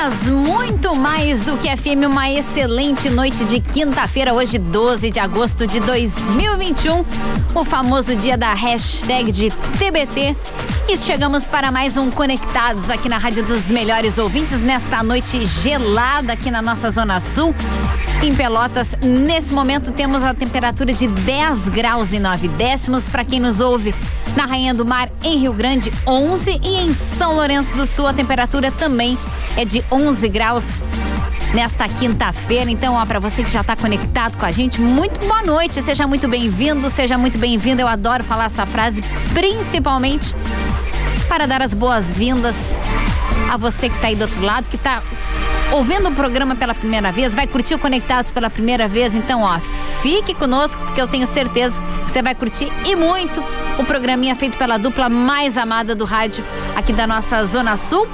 10, muito mais do que FM, uma excelente noite de quinta-feira, hoje 12 de agosto de 2021, o famoso dia da hashtag de TBT. E chegamos para mais um Conectados aqui na Rádio dos Melhores Ouvintes, nesta noite gelada aqui na nossa Zona Sul. Em Pelotas, nesse momento temos a temperatura de 10 graus e 9 décimos. Para quem nos ouve na Rainha do Mar, em Rio Grande, 11. E em São Lourenço do Sul, a temperatura também é de 11 graus nesta quinta-feira. Então, ó, para você que já está conectado com a gente, muito boa noite. Seja muito bem-vindo, seja muito bem-vinda. Eu adoro falar essa frase, principalmente para dar as boas-vindas a você que está aí do outro lado, que está ouvindo o programa pela primeira vez, vai curtir o Conectados pela primeira vez, então ó, fique conosco porque eu tenho certeza que você vai curtir e muito o programinha feito pela dupla mais amada do rádio aqui da nossa Zona Sul,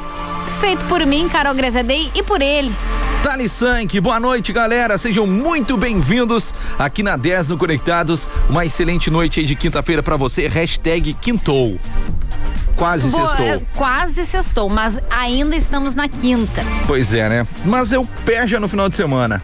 feito por mim, Carol Grezadei, e por ele, Dani Sank, boa noite, galera. Sejam muito bem-vindos aqui na 10 no Conectados. Uma excelente noite aí de quinta-feira para você. Hashtag Quintou. Quase Boa, sextou. É, quase sextou, mas ainda estamos na quinta. Pois é, né? Mas eu pé já no final de semana.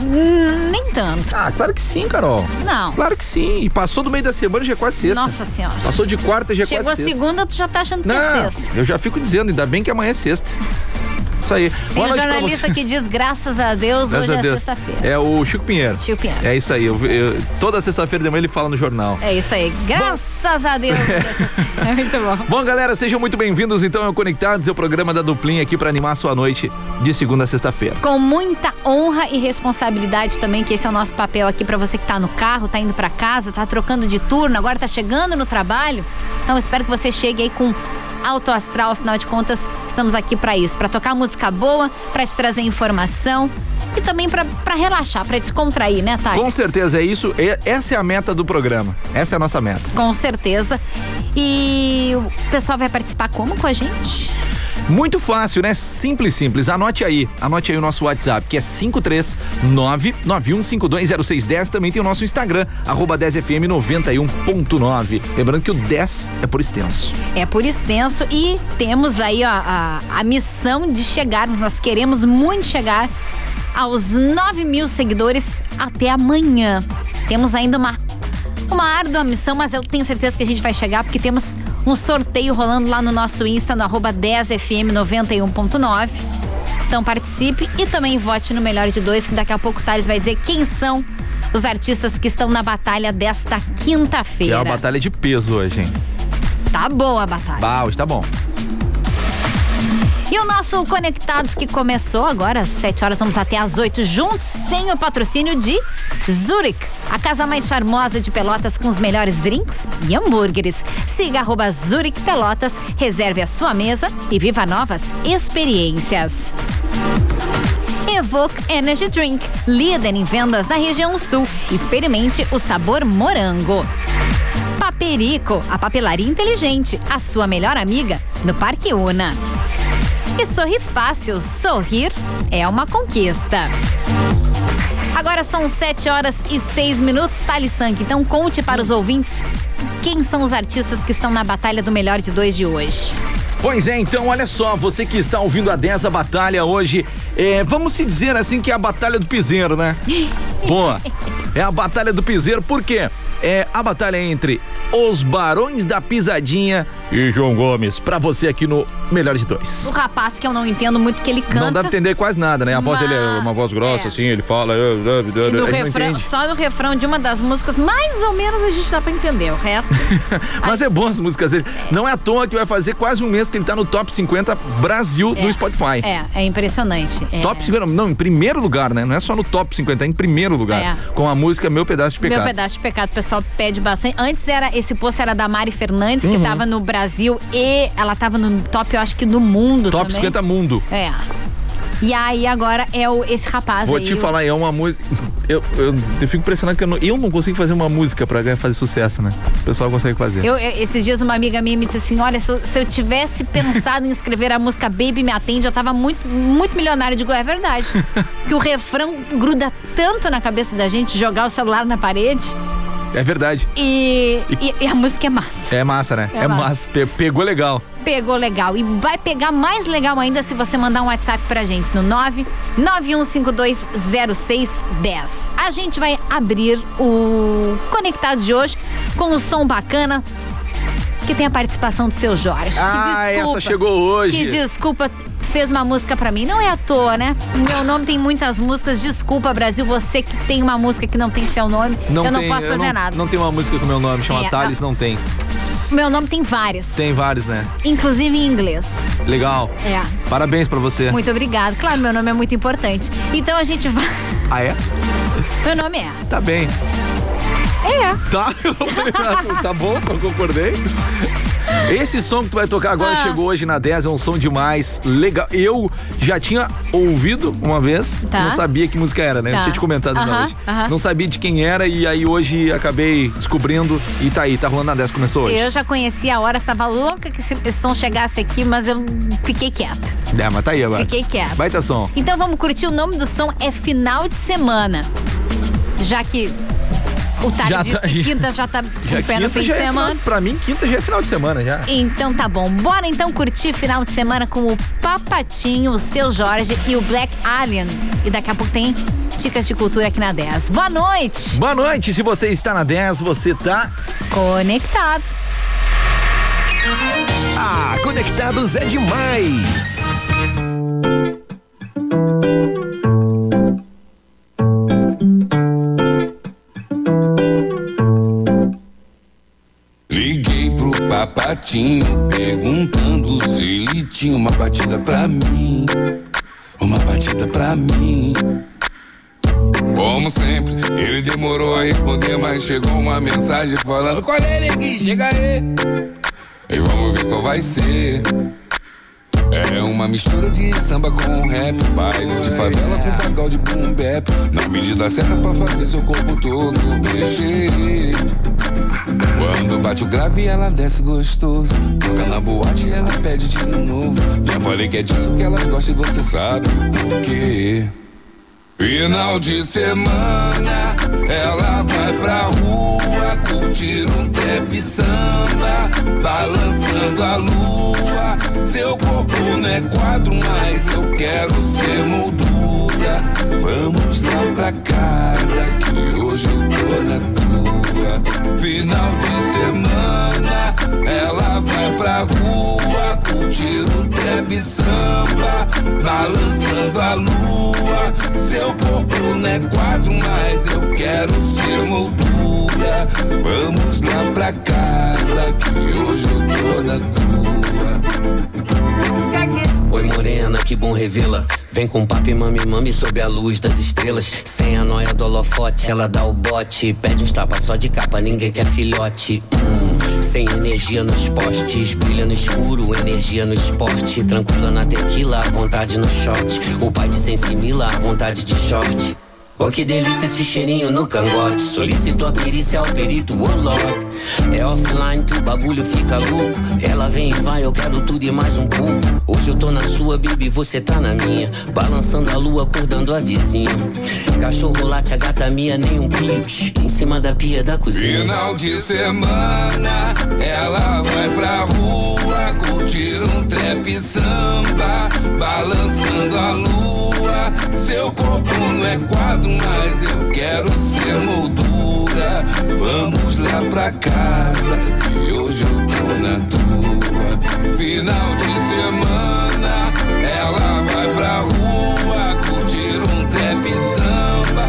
Hum, nem tanto. Ah, claro que sim, Carol. Não. Claro que sim. Passou do meio da semana já é quase sexta. Nossa senhora. Passou de quarta já é quase sexta. Chegou a segunda, tu já tá achando que Não, é sexta. Eu já fico dizendo, ainda bem que amanhã é sexta. Isso aí. Tem um jornalista que diz graças a Deus, graças hoje a é sexta-feira. É o Chico Pinheiro. Chico Pinheiro. É isso aí. Eu, eu, toda sexta-feira de manhã ele fala no jornal. É isso aí. Graças bom... a Deus. é muito bom. Bom, galera, sejam muito bem-vindos então ao Conectados, o programa da Duplinha aqui para animar a sua noite de segunda a sexta-feira. Com muita honra e responsabilidade também, que esse é o nosso papel aqui para você que tá no carro, tá indo para casa, tá trocando de turno, agora tá chegando no trabalho. Então espero que você chegue aí com alto astral, afinal de contas, estamos aqui para isso, para tocar música boa, para te trazer informação e também para relaxar, para descontrair, né, Thay? Com certeza é isso. Essa é a meta do programa. Essa é a nossa meta. Com certeza. E o pessoal vai participar como com a gente? Muito fácil, né? Simples, simples. Anote aí. Anote aí o nosso WhatsApp, que é 53991520610. Também tem o nosso Instagram, arroba 10fm91.9. Lembrando que o 10 é por extenso. É por extenso e temos aí ó, a, a missão de chegarmos, nós queremos muito chegar aos 9 mil seguidores até amanhã. Temos ainda uma uma árdua missão, mas eu tenho certeza que a gente vai chegar porque temos um sorteio rolando lá no nosso Insta, no arroba 10fm91.9. Então participe e também vote no Melhor de Dois, que daqui a pouco o Thales vai dizer quem são os artistas que estão na batalha desta quinta-feira. É uma batalha de peso hoje, hein? Tá boa a batalha. Bah, hoje tá bom. E o nosso Conectados que começou agora às 7 horas, vamos até às 8 juntos, tem o patrocínio de Zurich, a casa mais charmosa de Pelotas com os melhores drinks e hambúrgueres. Siga arroba Zurich Pelotas, reserve a sua mesa e viva novas experiências. Evoque Energy Drink, líder em vendas na região sul. Experimente o sabor morango. Paperico, a papelaria inteligente, a sua melhor amiga no Parque Una. E sorri fácil, sorrir é uma conquista. Agora são 7 horas e 6 minutos, Thales Sank. Então conte para os ouvintes quem são os artistas que estão na Batalha do Melhor de Dois de hoje. Pois é, então olha só, você que está ouvindo a 10 a batalha hoje, é, vamos se dizer assim que é a batalha do piseiro, né? Boa. É a batalha do piseiro, por quê? É a batalha entre os Barões da Pisadinha e João Gomes, pra você aqui no Melhor de Dois. O rapaz que eu não entendo muito que ele canta. Não dá pra entender quase nada, né? A voz dele é uma voz grossa, é. assim, ele fala. E no refrão, só no refrão de uma das músicas, mais ou menos a gente dá pra entender. O resto. Mas é bom as músicas dele. É. Não é à toa que vai fazer quase um mês que ele tá no top 50 Brasil é. do Spotify. É, é impressionante. É. Top 50, não, em primeiro lugar, né? Não é só no top 50, é em primeiro lugar. É. Com a música Meu Pedaço de Pecado. Meu Pedaço de Pecado, o pessoal pede bastante. Antes era, esse post era da Mari Fernandes, uhum. que tava no Brasil e ela tava no top, eu acho que no mundo top também. 50 mundo. É. E aí agora é o, esse rapaz Vou aí. te o- falar, é uma música. Eu, eu, eu fico impressionado que eu não, eu não consigo fazer uma música pra ganhar- fazer sucesso, né? O pessoal consegue fazer. Eu, eu- esses dias uma amiga minha me disse assim, olha, se eu, se eu tivesse pensado em escrever a música Baby Me Atende, eu tava muito, muito milionária. Eu digo, é verdade. que o refrão gruda tanto na cabeça da gente, jogar o celular na parede É verdade. e, e, e a música é massa. É massa, né? É É, massa. Pe- pegou legal. Pegou legal. E vai pegar mais legal ainda se você mandar um WhatsApp pra gente no 991520610. A gente vai abrir o Conectados de hoje com um som bacana que tem a participação do seu Jorge. Ah, que desculpa, essa chegou hoje. Que desculpa, fez uma música pra mim. Não é à toa, né? Meu nome tem muitas músicas. Desculpa, Brasil, você que tem uma música que não tem seu nome. eu não tem- posso fazer não, nada. Não tem uma música com meu nome, chama É, Thales, não tem. Meu nome tem várias. Tem vários, né? Inclusive em inglês. Legal. É. Parabéns pra você. Muito obrigada. Claro, meu nome é muito importante. Então a gente vai. Ah, é? Meu nome é. Tá bem. É. Tá, eu não tá bom, eu concordei. Esse som que tu vai tocar agora Ah. chegou hoje na 10, é um som demais, legal. Eu já tinha ouvido uma vez, Tá. não sabia que música era, né? Eu Tá. tinha te comentado na Aham, hoje. aham. Não sabia de quem era e aí hoje acabei descobrindo e tá aí, tá rolando na 10, começou hoje. Eu já conhecia a hora, estava louca que esse, esse som chegasse aqui, mas eu fiquei quieta. É, mas tá aí agora. Fiquei quieta. Baita som. Então vamos curtir. O nome do som é Final de Semana. Já que o Thales disse tá- que quinta já tá com Já o pé no fim de é semana. final, pra mim, quinta já é final de semana já. Então tá bom. Bora então curtir final de semana com o Papatinho, o seu Jorge e o Black Alien. E daqui a pouco tem dicas de cultura aqui na 10. Boa noite! Boa noite, se você está na 10, você tá Conectado. Ah, conectados é demais. Pro papatinho perguntando se ele tinha uma batida pra mim. Uma batida pra mim. Como sempre, ele demorou a responder, mas chegou uma mensagem falando: Qual é, neguinho? Chega aí. E vamos ver qual vai ser. É uma mistura de samba com rap, baile de favela com pagode boom bap. Na medida certa pra fazer seu corpo todo mexer. Quando bate o grave, ela desce gostoso. Toca na boate, ela pede de novo. Já falei que é disso que elas gostam e você sabe por quê. Final de semana, ela vai pra rua curtir um trap samba, balançando a lua. Seu corpo não é quadro, mas eu quero ser moldura. Vamos lá pra casa, que hoje eu tô na tua. Final de semana, ela vai pra rua curtir um trap samba, balançando a lua. Seu corpo não é quadro, mas eu quero ser moldura. Vamos lá pra casa, que hoje eu tô na tua. Oi morena, que bom revê-la. Vem com papo mami mami sob a luz das estrelas. Sem a noia do holofote, ela dá o bote. Pede uns tapas só de capa, ninguém quer filhote. Hum, Sem energia nos postes Brilha no escuro, energia no esporte. Tranquila na tequila, à vontade no shot O pai de sem simila, à vontade de short Oh, que delícia esse cheirinho no cangote. Solicito a perícia ao perito, Lord. É offline que o bagulho fica louco. Ela vem e vai, eu quero tudo e mais um pouco. Hoje eu tô na sua, baby, você tá na minha. Balançando a lua, acordando a vizinha. Cachorro late, a gata minha, nem um pio. Shh, Em cima da pia da cozinha. Final de semana, pra casa, que hoje eu tô na tua. Final de semana, ela vai pra rua curtir um trap samba,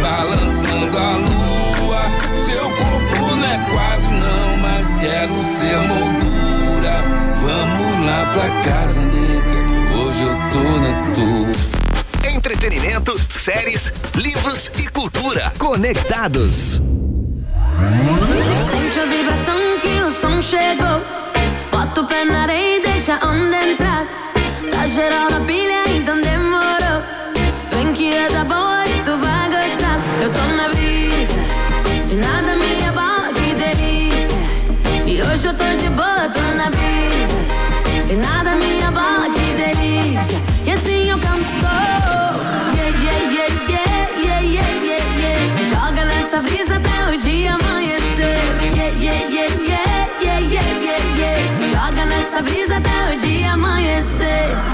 balançando a lua. Seu corpo não é quadro, não, mas quero ser moldura. Vamos lá pra casa, nega, que hoje eu tô na tua. Entretenimento, séries, livros e cultura. Conectados chegou. Bota o pé na areia e deixa a onda entrar. Tá geral na pilha, então demorou. Vem que é da boa e tu vai gostar. Eu tô na brisa e nada me abala, que delícia. E hoje eu tô de boa, tô na brisa. Até o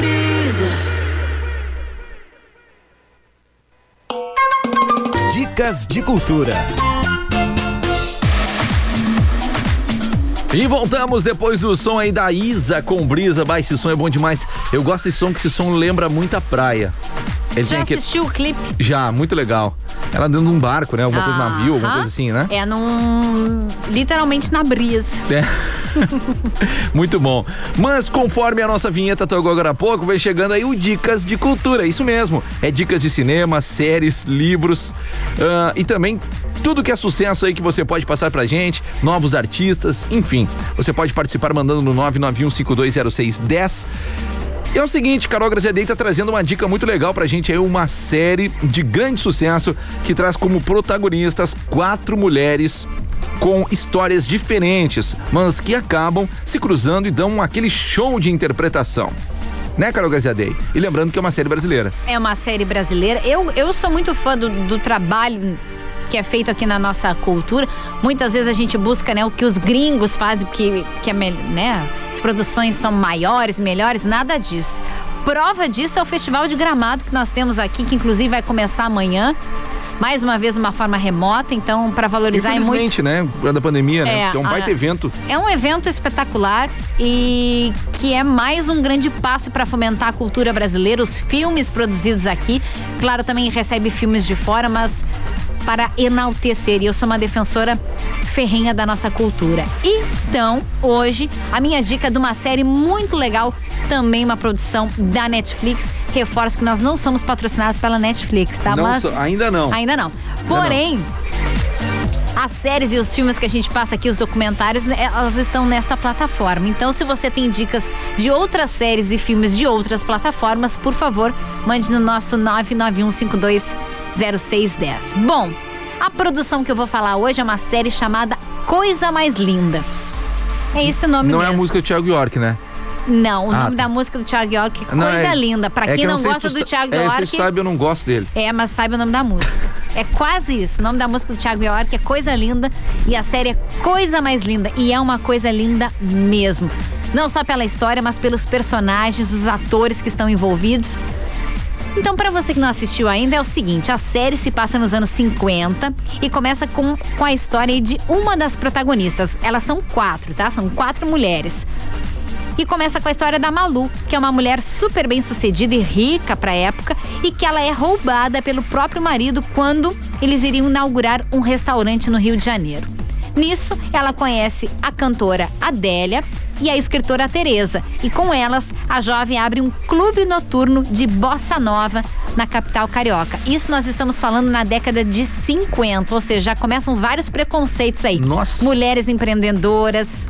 Brisa. Dicas de cultura. E voltamos depois do som aí da Isa com brisa. Bah, esse som é bom demais. Eu gosto desse som, que esse som lembra muito a praia. Ele Já aquele- assistiu o clipe? Já, muito legal. Ela dentro de um barco, né? Alguma coisa, navio, alguma coisa assim, né? É num. literalmente na brisa. É. Muito bom. Mas conforme a nossa vinheta tocou agora há pouco, vem chegando aí o Dicas de Cultura. Isso mesmo. É dicas de cinema, séries, livros ah, e também tudo que é sucesso aí que você pode passar pra gente, novos artistas, enfim. Você pode participar mandando no 991520610. E é o seguinte, Carol Graziadei tá trazendo uma dica muito legal pra gente aí, uma série de grande sucesso que traz como protagonistas quatro mulheres com histórias diferentes, mas que acabam se cruzando e dão aquele show de interpretação. Né, Carol Graziadei? E lembrando que é uma série brasileira. É uma série brasileira. Eu, eu sou muito fã do, do trabalho que é feito aqui na nossa cultura. Muitas vezes a gente busca né, o que os gringos fazem, que, que é, né, as produções são maiores, melhores, nada disso. Prova disso é o Festival de Gramado que nós temos aqui, que inclusive vai começar amanhã. Mais uma vez, de uma forma remota, então, para valorizar é muito. Né? Da pandemia, né? É, Porque é um a- baita evento. É um evento espetacular e que é mais um grande passo para fomentar a cultura brasileira, os filmes produzidos aqui. Claro, também recebe filmes de fora, mas para enaltecer. E eu sou uma defensora ferrenha da nossa cultura. Então, hoje, a minha dica é de uma série muito legal, também uma produção da Netflix. Reforço que nós não somos patrocinados pela Netflix, tá? Não mas so- ainda não. Ainda não. Porém, as séries e os filmes que a gente passa aqui, os documentários, né, elas estão nesta plataforma. Então, se você tem dicas de outras séries e filmes de outras plataformas, por favor, mande no nosso 991520610. Bom, a produção que eu vou falar hoje é uma série chamada Coisa Mais Linda. É esse o nome Não mesmo. é a música do Thiago York, né? Não, o Ah, nome tá. da música do Thiago York, Não, Coisa é- Linda. Pra é quem que não, gosta do Thiago é, York. Você sabe, eu não gosto dele. É, mas saiba o nome da música. É quase isso. O nome da música do Thiago York é Coisa Linda e a série é Coisa Mais Linda. E é uma coisa linda mesmo. Não só pela história, mas pelos personagens, os atores que estão envolvidos. Então, para você que não assistiu ainda, é o seguinte: a série se passa nos anos 50 e começa com, com a história de uma das protagonistas. Elas são quatro, tá? São quatro mulheres. E começa com a história da Malu, que é uma mulher super bem sucedida e rica pra época e que ela é roubada pelo próprio marido quando eles iriam inaugurar um restaurante no Rio de Janeiro. Nisso, ela conhece a cantora Adélia e a escritora Teresa. E com elas, a jovem abre um clube noturno de bossa nova na capital carioca. Isso nós estamos falando na década de 50, ou seja, já começam vários preconceitos aí. Nossa. Mulheres empreendedoras,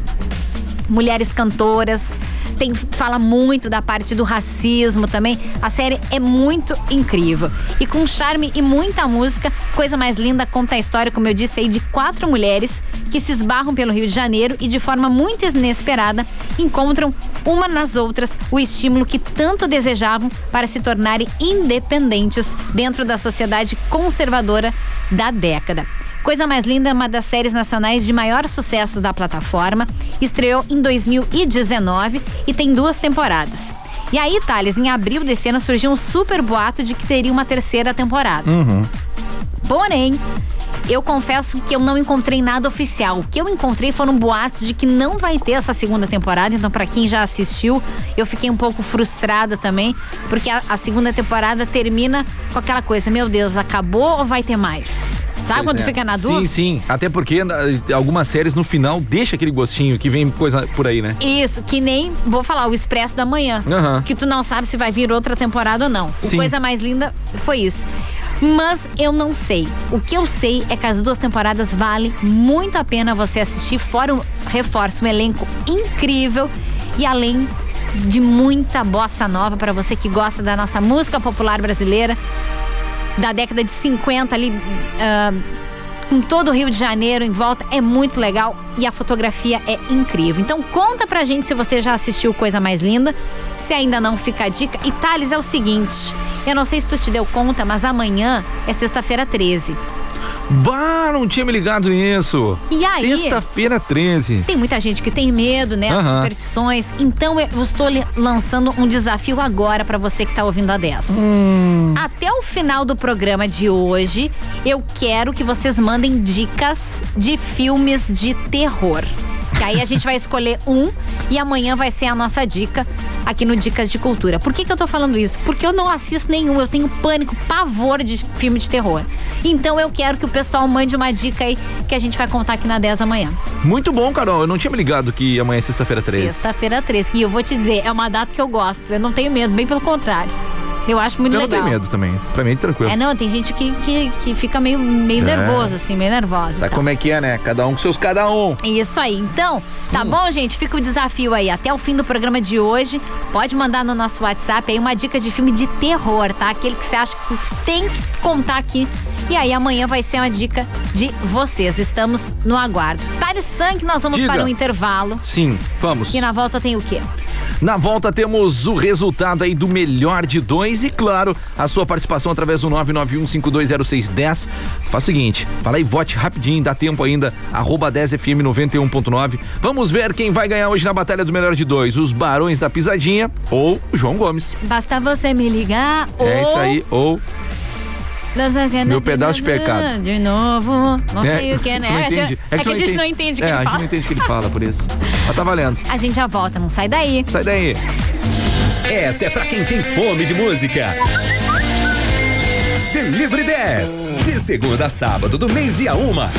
mulheres cantoras. Tem, fala muito da parte do racismo também. A série é muito incrível. E com charme e muita música, coisa mais linda conta a história, como eu disse aí, de quatro mulheres que se esbarram pelo Rio de Janeiro e de forma muito inesperada encontram uma nas outras o estímulo que tanto desejavam para se tornarem independentes dentro da sociedade conservadora da década. Coisa Mais Linda é uma das séries nacionais de maior sucesso da plataforma. Estreou em 2019 e tem duas temporadas. E aí, Thales, em abril desse ano surgiu um super boato de que teria uma terceira temporada. Porém, eu confesso que eu não encontrei nada oficial. O que eu encontrei foram boatos de que não vai ter essa segunda temporada. Então, para quem já assistiu, eu fiquei um pouco frustrada também, porque a, a segunda temporada termina com aquela coisa: meu Deus, acabou ou vai ter mais? Sabe Pois quando é. fica na dúvida? Sim, sim. Até porque algumas séries no final deixa aquele gostinho que vem coisa por aí, né? Isso, que nem, vou falar, o Expresso da Manhã. Aham. Que tu não sabe se vai vir outra temporada ou não. O Sim. Coisa mais linda foi isso. Mas eu não sei. O que eu sei é que as duas temporadas vale muito a pena você assistir. Fora um reforço, um elenco incrível e além de muita bossa nova para você que gosta da nossa música popular brasileira da década de 50 ali. ah, com todo o Rio de Janeiro em volta, é muito legal e a fotografia é incrível. Então conta pra gente se você já assistiu Coisa Mais Linda, se ainda não fica a dica. E Thales, é o seguinte, eu não sei se tu te deu conta, mas amanhã é sexta-feira 13. Bah, não tinha me ligado nisso. E aí? Sexta-feira 13. Tem muita gente que tem medo, né? Aham. superstições. Então eu estou lançando um desafio agora pra você que tá ouvindo a 10. Hum. Até o final do programa de hoje, eu quero que vocês mandem dicas de filmes de terror. Que aí a gente vai escolher um e amanhã vai ser a nossa dica aqui no Dicas de Cultura. Por que, que eu tô falando isso? Porque eu não assisto nenhum, eu tenho pânico, pavor de filme de terror. Então eu quero que o pessoal mande uma dica aí que a gente vai contar aqui na 10 amanhã. Muito bom, Carol. Eu não tinha me ligado que amanhã é sexta-feira 13. Sexta-feira 13. E eu vou te dizer, é uma data que eu gosto. Eu não tenho medo, bem pelo contrário. Eu acho muito Eu não legal. tenho medo também. Pra mim é tranquilo. É, não, tem gente que, que, que fica meio, meio É. nervoso, assim, meio nervosa. Sabe como é que é, né? Cada um com seus cada um. Isso aí. Então, tá Hum. bom, gente? Fica o desafio aí. Até o fim do programa de hoje, pode mandar no nosso WhatsApp aí uma dica de filme de terror, tá? Aquele que você acha que tem que contar aqui. E aí amanhã vai ser uma dica de vocês. Estamos no aguardo. Thales Sank, nós vamos Diga. para um intervalo. Sim, vamos. E na volta tem o quê? Na volta temos o resultado aí do melhor de dois e, claro, a sua participação através do 991520610. Faz o seguinte, fala aí, vote rapidinho, dá tempo ainda, arroba 10fm91.9. Vamos ver quem vai ganhar hoje na Batalha do Melhor de Dois, os Barões da Pisadinha ou o João Gomes. Basta você me ligar ou... É isso aí, ou... Meu pedaço de pecado. De novo. Não sei o que, né? não É, entende. é que a gente não entende o que é, ele a gente fala. não entende o que ele fala, por isso. Mas tá valendo. A gente já volta, não sai daí. Sai daí. Essa é pra quem tem fome de música. Delivery 10. De segunda a sábado, do meio-dia a uma.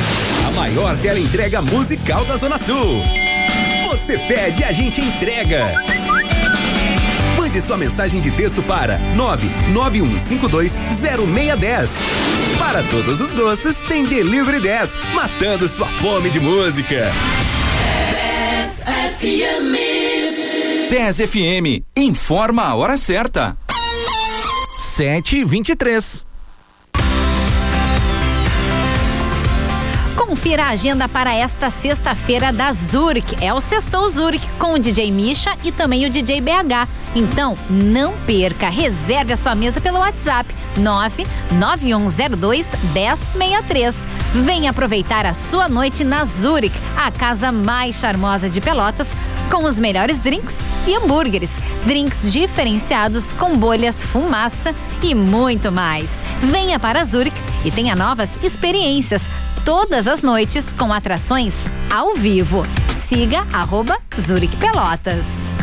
A maior tela entrega musical da Zona Sul. Você pede, a gente entrega. Mande sua mensagem de texto para 991520610. Para todos os gostos, tem Delivery 10, matando sua fome de música. 10 FM, informa a hora certa. 7 Confira a agenda para esta sexta-feira da Zurich. É o Sextou Zurich com o DJ Misha e também o DJ BH. Então, não perca, reserve a sua mesa pelo WhatsApp 99102 1063. Venha aproveitar a sua noite na Zurich, a casa mais charmosa de Pelotas, com os melhores drinks e hambúrgueres. Drinks diferenciados com bolhas, fumaça e muito mais. Venha para Zurich e tenha novas experiências todas as noites com atrações ao vivo. Siga arroba Zurich Pelotas.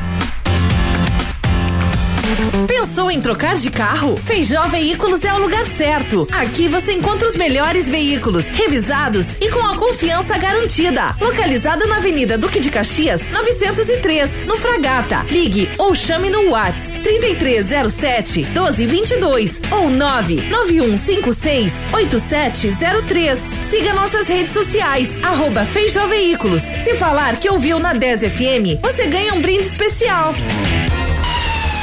Pensou em trocar de carro? Feijó Veículos é o lugar certo. Aqui você encontra os melhores veículos, revisados e com a confiança garantida. Localizada na Avenida Duque de Caxias, 903, no Fragata. Ligue ou chame no Whats 3307 1222 ou 99156 8703. Siga nossas redes sociais, arroba Feijó Veículos. Se falar que ouviu na 10 FM, você ganha um brinde especial.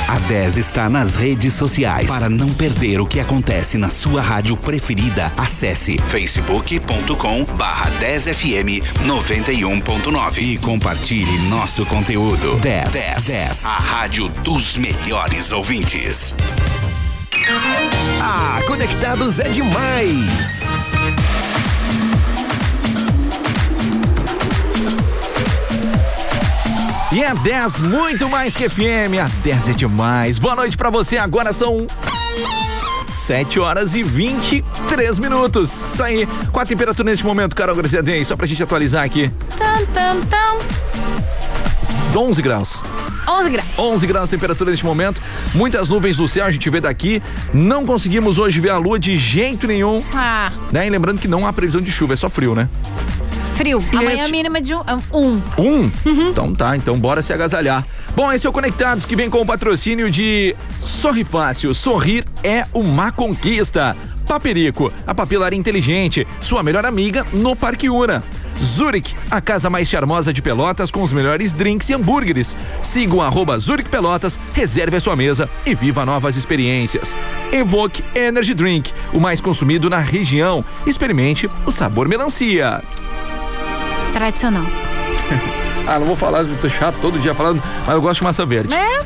A 10 está nas redes sociais. Para não perder o que acontece na sua rádio preferida, acesse facebook.com barra 10fm 91.9 e compartilhe nosso conteúdo. 10, 10, 10, a rádio dos melhores ouvintes. Ah, conectados é demais! E a 10 muito mais que FM, a 10 é demais. Boa noite pra você, agora são 7 horas e 23 minutos. Isso aí. Qual a temperatura neste momento, Carol Graciadei? Só pra gente atualizar aqui. Tam, tam, tam. 11 graus. 11 graus. 11 graus de temperatura neste momento. Muitas nuvens do céu, a gente vê daqui. Não conseguimos hoje ver a lua de jeito nenhum. Ah, Né? E lembrando que não há previsão de chuva, é só frio, né? Frio. E Amanhã este- a mínima de um. um. Um? Então tá, então bora se agasalhar. Bom, esse é o Conectados que vem com o patrocínio de Sorri Fácil. Sorrir é uma conquista. Paperico, a papelaria inteligente, sua melhor amiga no Parque Una. Zurich, a casa mais charmosa de Pelotas com os melhores drinks e hambúrgueres. Siga o arroba Zurich Pelotas, reserve a sua mesa e viva novas experiências. Evoque Energy Drink, o mais consumido na região. Experimente o sabor melancia. Tradicional. Ah, não vou falar, tô chato todo dia falando, mas eu gosto de massa verde. É,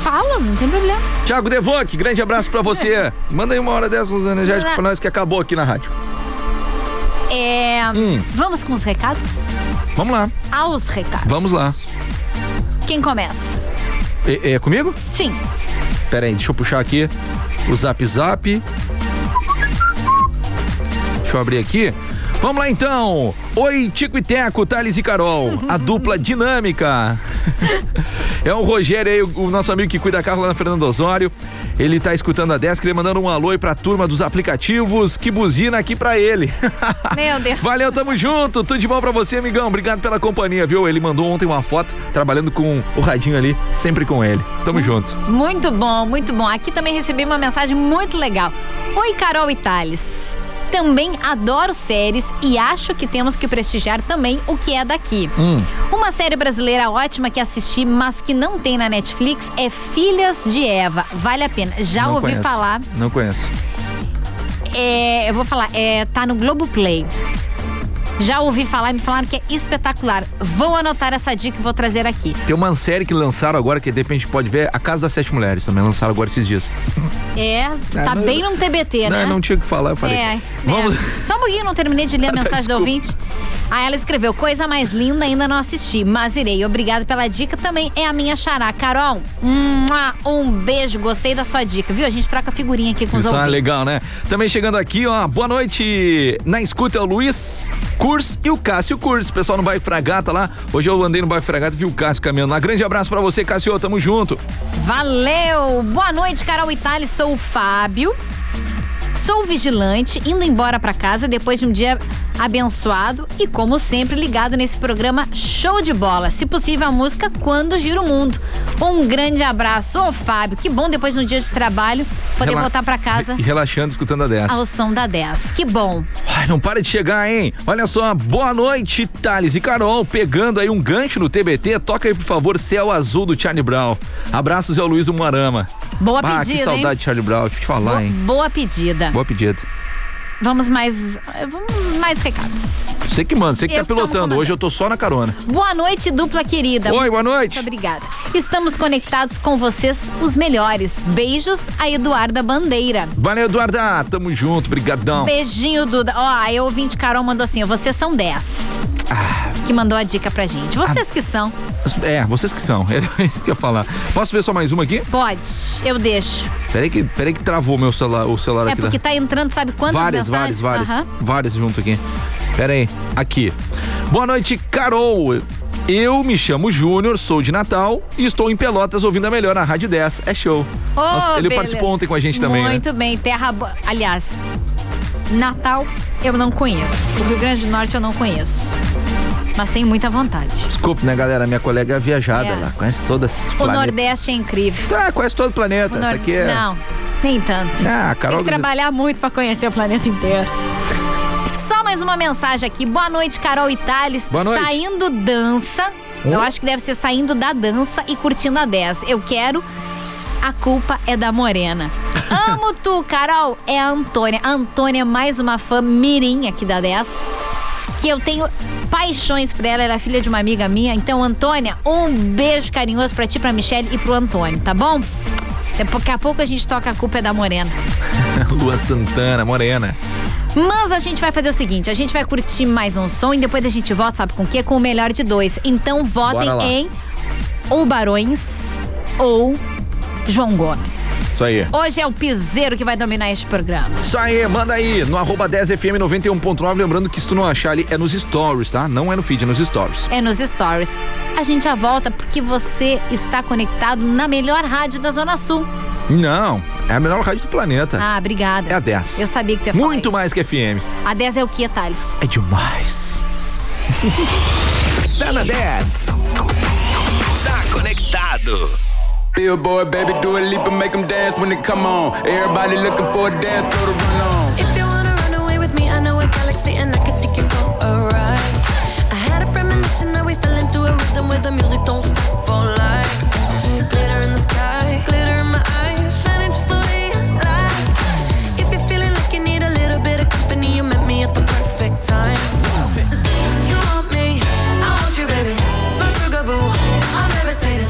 fala, não tem problema. Tiago Devoque, grande abraço pra você. Manda aí uma hora dessas uns energéticos pra nós que acabou aqui na rádio. É. Hum. Vamos com os recados? Vamos lá, Aos recados. vamos lá. Quem começa? É, é comigo? Sim. Pera aí, deixa eu puxar aqui o zap zap. Deixa eu abrir aqui. Vamos lá então. Oi, Tico e Teco, Thales e Carol, a dupla dinâmica. é o Rogério aí, o, nosso amigo que cuida carro lá na Fernando Osório. Ele tá escutando a 10, queria mandar um alô aí pra turma dos aplicativos que buzina aqui pra ele. Meu Deus. Valeu, tamo junto. Tudo de bom pra você, amigão. Obrigado pela companhia, viu? Ele mandou ontem uma foto trabalhando com o radinho ali, sempre com ele. Tamo junto. Muito bom, muito bom. Aqui também recebi uma mensagem muito legal. Oi, Carol e Thales. Também adoro séries e acho que temos que prestigiar também o que é daqui. Hum. Uma série brasileira ótima que assisti, mas que não tem na Netflix é Filhas de Eva. Vale a pena. Já Não ouvi conheço. falar. Não conheço. É, eu vou falar, é, tá no Globoplay. Já ouvi falar e me falaram que é espetacular. Vou anotar essa dica e vou trazer aqui. Tem uma série que lançaram agora que de repente pode ver, A Casa das Sete Mulheres, também lançaram agora esses dias. É, tá não- bem num TBT, né? Não, não tinha o que falar, eu falei. É, Vamos. é. Só um pouquinho, não terminei de ler a mensagem do Desculpa. ouvinte. Aí ela escreveu, coisa mais linda, ainda não assisti, mas irei. Obrigado pela dica, também é a minha xará. Carol, um beijo, gostei da sua dica, viu? A gente troca figurinha aqui com os Isso é ouvintes. legal, né? Também chegando aqui, ó, boa noite. Na escuta é o Luiz E o Cássio Curs. Pessoal no bairro Fragata lá. Hoje eu andei no bairro Fragata e vi o Cássio caminhando lá. Grande abraço pra você, Cássio. Tamo junto. Valeu! Boa noite, Carol Itália. Sou o Fábio. Sou vigilante, indo embora pra casa depois de um dia abençoado e, como sempre, ligado nesse programa show de bola. Se possível, a música Quando Gira o Mundo. Um grande abraço, ô Fábio. Que bom depois de um dia de trabalho poder Rela- voltar pra casa relaxando, escutando a dessa. ao som da 10. Que bom. Ai, não para de chegar, hein? Olha só, boa noite, Thales e Carol. Pegando aí um gancho no TBT, toca aí, por favor, Céu Azul do Charlie Brown. Abraços, Zé Luiz do Moarama. Boa ah, pedida, que saudade hein? de Charlie Brown, deixa eu te falar, Boa, hein? boa pedida. Boa pedida. Vamos mais. Vamos mais recados. Você que manda, você que Eu tá que tomo pilotando. Hoje eu tô só na carona. Boa noite, dupla querida. Oi, boa noite. Muito obrigada. Estamos conectados com vocês, os melhores. Beijos a Eduarda Bandeira. Valeu, Eduarda. Tamo junto, brigadão. Beijinho, Duda. Ó, eu ouvinte Carol mandou assim: vocês são 10. Ah. Que mandou a dica pra gente. Vocês que são. É, vocês que são. É isso que eu ia falar. Posso ver só mais uma aqui? Pode, eu deixo. Peraí que, peraí que travou meu celular, o celular É aqui. porque da... tá entrando, sabe quantas várias, mensagens? várias, várias. Aham. Várias junto aqui. Pera aí, aqui. Boa noite, Carol. Eu me chamo Júnior, sou de Natal e estou em Pelotas ouvindo a melhor na Rádio 10. É show. Ô, Nossa, ele beleza. participou ontem com a gente também, né? Muito bem, terra boa. Aliás, Natal eu não conheço. O Rio Grande do Norte eu não conheço. Mas tenho muita vontade. Desculpe, né, galera? Minha colega é viajada É. lá, conhece todas as O planetas. Nordeste é incrível. Ah, conhece todo o planeta. O Nor- aqui é. Não, nem tanto. Ah, a Tem Carol. que trabalhar muito pra conhecer o planeta inteiro. Só mais uma mensagem aqui. Boa noite, Carol Thales. Boa noite. Saindo dança. Hum? Eu acho que deve ser saindo da dança e curtindo a 10. Eu quero. A culpa é da Morena. Amo tu, Carol. É a Antônia. A Antônia é mais uma fã mirim aqui da 10. Que eu tenho paixões por ela. Ela é filha de uma amiga minha. Então, Antônia, um beijo carinhoso pra ti, pra Michelle e pro Antônio, tá bom? Daqui a pouco a gente toca a culpa é da Morena. Lua Santana, Morena. Mas a gente vai fazer o seguinte: a gente vai curtir mais um som e depois a gente vota, sabe com o quê? Com o melhor de dois. Então votem em ou Barões ou João Gomes. Isso aí. Hoje é o piseiro que vai dominar este programa. Isso aí, manda aí no arroba 10FM 91.9. Lembrando que se tu não achar ali, é nos stories, tá? Não é no feed, é nos stories. É nos stories. A gente já volta porque você está conectado na melhor rádio da Zona Sul. Não, é a melhor rádio do planeta. Ah, obrigada. É a 10. Eu sabia que tu ia falar Muito isso. mais que FM. A 10 é o que, Thales? É demais. Tá na 10. Tá conectado. Billboard, baby, do a leap and make them dance when they come on. Everybody looking for a dance floor to run on. If you wanna run away with me, I know a galaxy and I can take you for a ride. I had a premonition that we fell into a rhythm where the music don't stop for life. Glitter in the sky, glitter in my eyes, shining just the way you like. If you're feeling like you need a little bit of company, you met me at the perfect time. You want me, I want you, baby. My sugar boo, I'm levitating.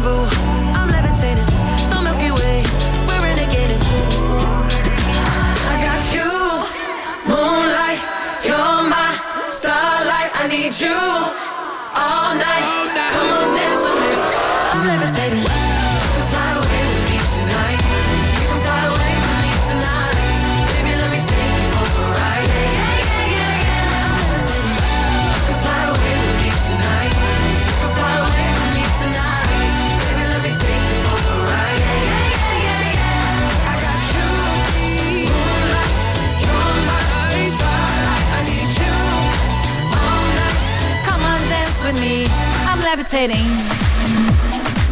I'm levitating. The Milky Way, we're renegading. I got you, moonlight. You're my starlight. I need you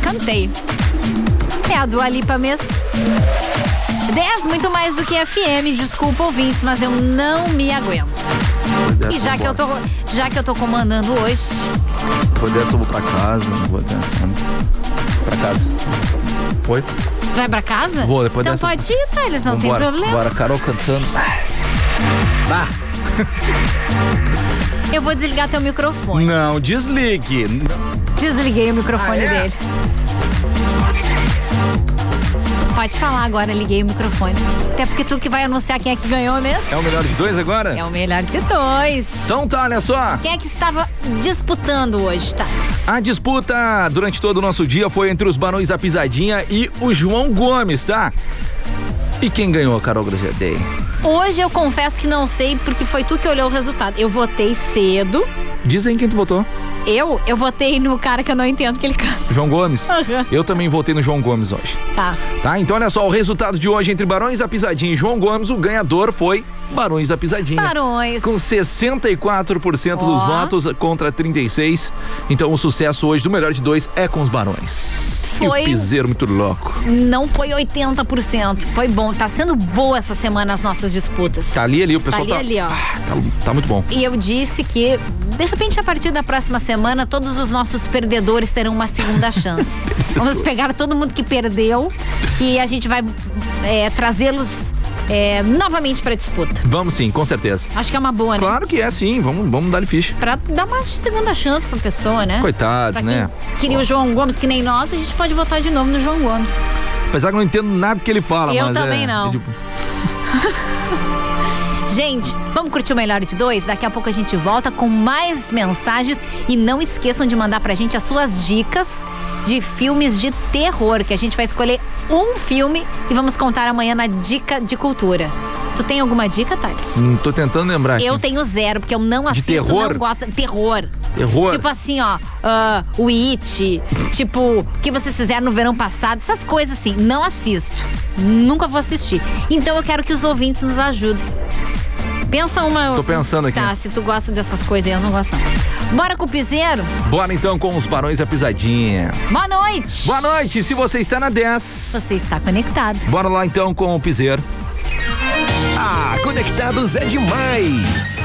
Cantei. É a Dua Lipa mesmo. 10, muito mais do que FM. Desculpa, ouvintes, mas eu não me aguento. E já que, eu tô, já que eu tô comandando hoje, Depois dessa eu vou pra casa, não vou dessa. Pra casa. Foi? vai pra casa? Vou, depois então dessa- pode ir, tá? Eles não tem Vambora, problema. Bora, Carol cantando. Bah. Eu vou desligar teu microfone. Não, desligue. Desliguei o microfone Ah, é? dele. Pode falar agora, liguei o microfone. Até porque tu que vai anunciar quem é que ganhou mesmo. É o melhor de dois agora? É o melhor de dois. Então tá, olha só. Quem é que estava disputando hoje, tá? A disputa durante todo o nosso dia foi entre os Barões da Pisadinha e o João Gomes, tá? E quem ganhou, Carol Grossedei? Hoje eu confesso que não sei porque foi tu que olhou o resultado. Eu votei cedo. Dizem quem tu votou. Eu, eu votei no cara que eu não entendo que ele canta. João Gomes. Aham. Eu também votei no João Gomes hoje. Tá. Tá? Então olha só, o resultado de hoje entre Barões da Pisadinha e João Gomes, o ganhador foi Barões da Pisadinha. Barões. Com 64% dos Ó. votos contra 36. Então o sucesso hoje do melhor de dois é com os Barões. Foi- E o piseiro muito louco. Não foi 80%. Foi bom. Tá sendo boa essa semana as nossas disputas. Tá ali, ali, o pessoal Tá ali, ali, ó. Ah, tá, tá muito bom. E eu disse que, de repente, a partir da próxima semana, todos os nossos perdedores terão uma segunda chance. Vamos pegar todo mundo que perdeu e a gente vai é, trazê-los é, novamente pra disputa. Vamos sim, com certeza. Acho que é uma boa, né? Claro que é sim, vamos, vamos dar-lhe ficha. Pra dar uma segunda chance pra pessoa, né? Quem né? Queria o João Gomes, que nem nós, a gente pode votar de novo no João Gomes. Apesar que eu não entendo nada que ele fala, Eu mas também é- não. é tipo- Gente, vamos curtir o melhor de dois? Daqui a pouco a gente volta com mais mensagens e não esqueçam de mandar pra gente as suas dicas de filmes de terror, que a gente vai escolher um filme e vamos contar amanhã na Dica de Cultura. Tu tem alguma dica, Thales? Hum, tô tentando lembrar. Eu aqui. tenho zero, porque eu não assisto, terror? não gosto. Terror. Terror? Tipo assim, ó, ah, o It, tipo, o que vocês fizeram no verão passado, essas coisas assim, não assisto. Nunca vou assistir. Então eu quero que os ouvintes nos ajudem. Pensa uma. Tô pensando aqui. Tá, se tu gosta dessas coisas aí, eu não gosto não. Bora com o piseiro? Bora então com os Barões da Pisadinha. Boa noite! Boa noite, se você está na 10. Você está conectado. Bora lá então com o piseiro. Ah, conectados é demais.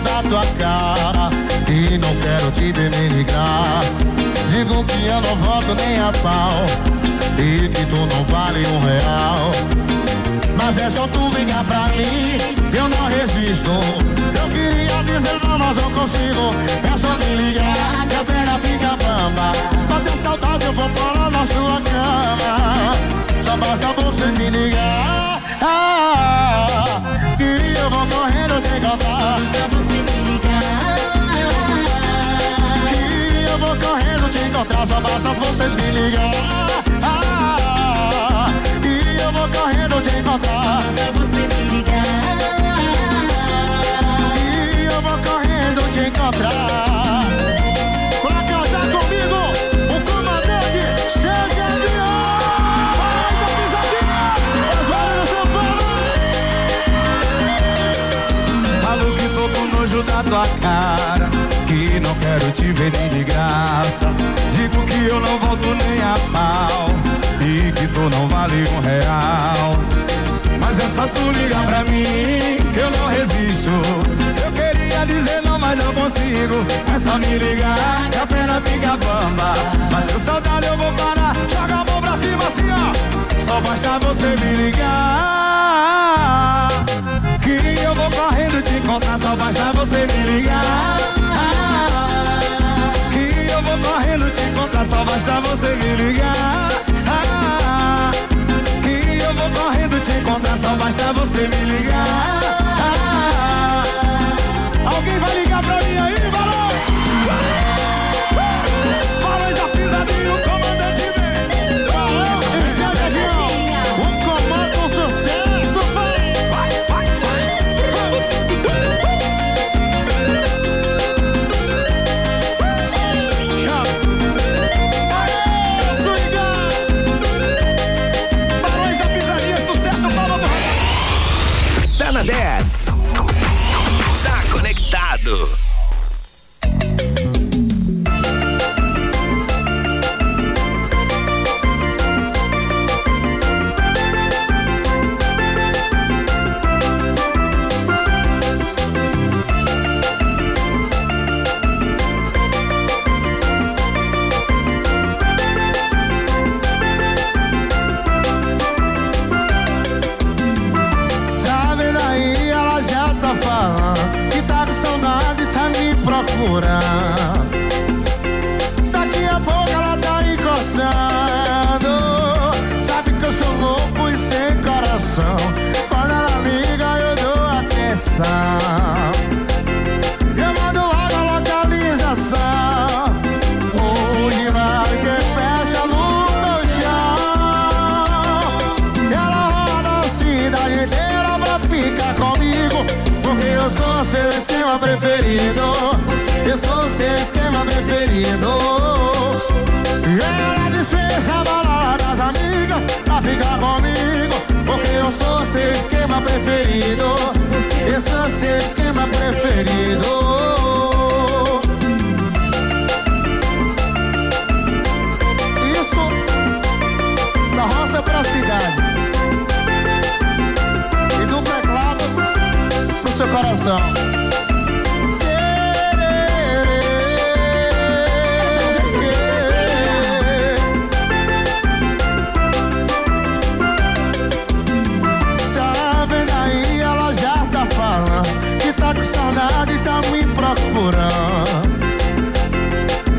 Da tua cara e não quero te ver nem de graça. Digo que eu não volto nem a pau e que tu não vale um real. Mas é só tu ligar pra mim, eu não resisto. Eu queria dizer não, mas não consigo. É só me ligar, que a perna fica bamba. Bater saudade, eu vou parar na sua cama. Só basta você me ligar. Ah, e eu vou encontrar. Só você me encontrar. Só basta vocês me ligar. Ah, e eu vou correndo te encontrar. Só você me ligar. E eu vou correndo te encontrar. Pra cantar comigo, o comandante cheio de avião. Falo que tô com nojo da tua cara. Que não quero te ver nem de graça. Eu não volto nem a pau. E que tu não vale um real. Mas é só tu ligar pra mim que eu não resisto. Eu queria dizer não, mas não consigo. É só me ligar que a pena fica bamba. Bateu saudade, eu vou parar. Joga a mão pra cima assim, ó. Só basta você me ligar. Que eu vou correndo te encontrar. Só basta você me ligar. Vou correndo te encontrar. Só basta você me ligar. Que eu vou correndo te encontrar, só basta você me ligar. Alguém vai ligar pra mim aí, Barão? Barões da pisadinha,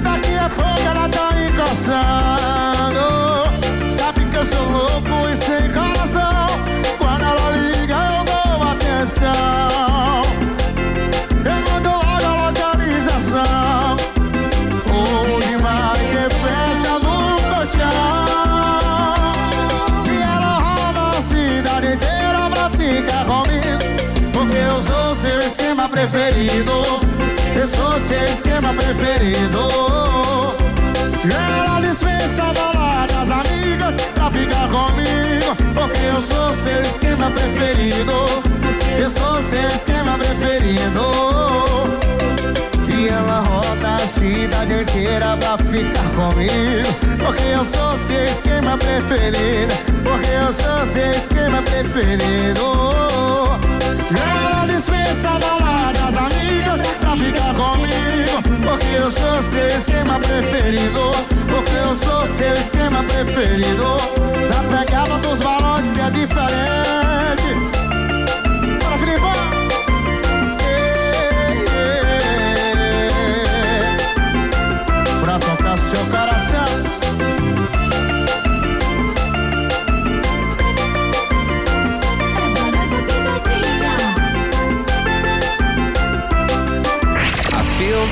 Daqui a pouco ela tá encostando. Sabe que eu sou louco e sem coração. Quando ela liga, eu dou atenção. Eu mando logo a localização. Onde vai que fecha no colchão. E ela roda a cidade inteira pra ficar comigo. Porque eu sou seu esquema preferido. Sou seu esquema preferido. Ela dispensa a balada das amigas pra ficar comigo. Porque eu sou seu esquema preferido. Eu sou seu esquema preferido. E ela roda a cidade inteira pra ficar comigo. Porque eu sou seu esquema preferido. Porque eu sou seu esquema preferido. Ela dispensa a balada das amigas pra ficar comigo. Porque eu sou seu esquema preferido. Porque eu sou seu esquema preferido. Da pegada dos balões que é diferente. Bora, Filipão! pra tocar seu coração.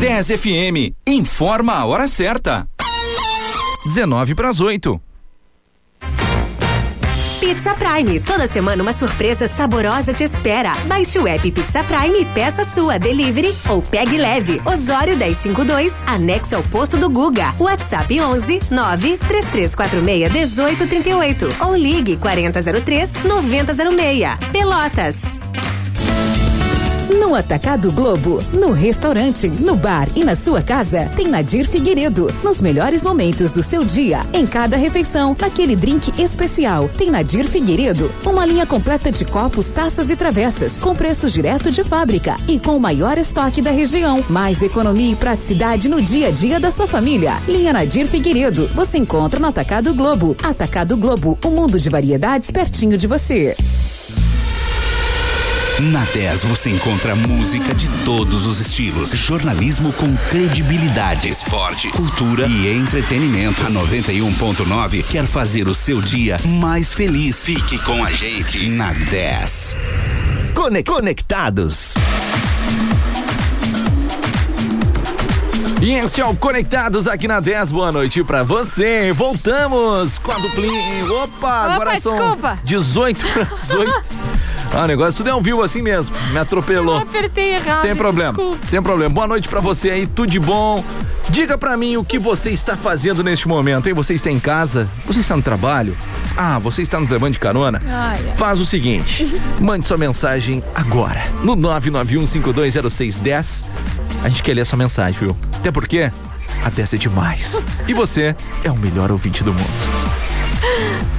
10 FM, informa a hora certa. 19 para as 8. Pizza Prime. Toda semana uma surpresa saborosa te espera. Baixe o app Pizza Prime e peça sua delivery ou pegue leve. Osório 1052, anexo ao posto do Guga. WhatsApp 11 93346 1838 ou ligue 4003 9006. Pelotas. No Atacado Globo, no restaurante, no bar e na sua casa, tem Nadir Figueiredo. Nos melhores momentos do seu dia, em cada refeição, naquele drink especial, tem Nadir Figueiredo. Uma linha completa de copos, taças e travessas, com preços direto de fábrica e com o maior estoque da região. Mais economia e praticidade no dia a dia da sua família. Linha Nadir Figueiredo. Você encontra no Atacado Globo. Atacado Globo, o mundo de variedades pertinho de você. Na 10 você encontra música de todos os estilos, jornalismo com credibilidade, esporte, cultura e entretenimento. A 91.9 quer fazer o seu dia mais feliz. Fique com a gente na 10. Cone- Conectados. E esse é o Conectados aqui na 10. Boa noite pra você. Voltamos com a duplinha. Opa, agora são desculpa. 18 para 18. Ah, o negócio tudo é um vivo assim mesmo. Me atropelou. Apertei errado. Tem problema, desculpa. tem problema. Boa noite pra você aí, tudo de bom. Diga pra mim o que você está fazendo neste momento, hein? Você está em casa? Você está no trabalho? Ah, você está nos levando de carona? Ai, ai. Faz o seguinte, mande sua mensagem agora no 991520610. A gente quer ler sua mensagem, viu? Até porque a 10 é demais. E você é o melhor ouvinte do mundo.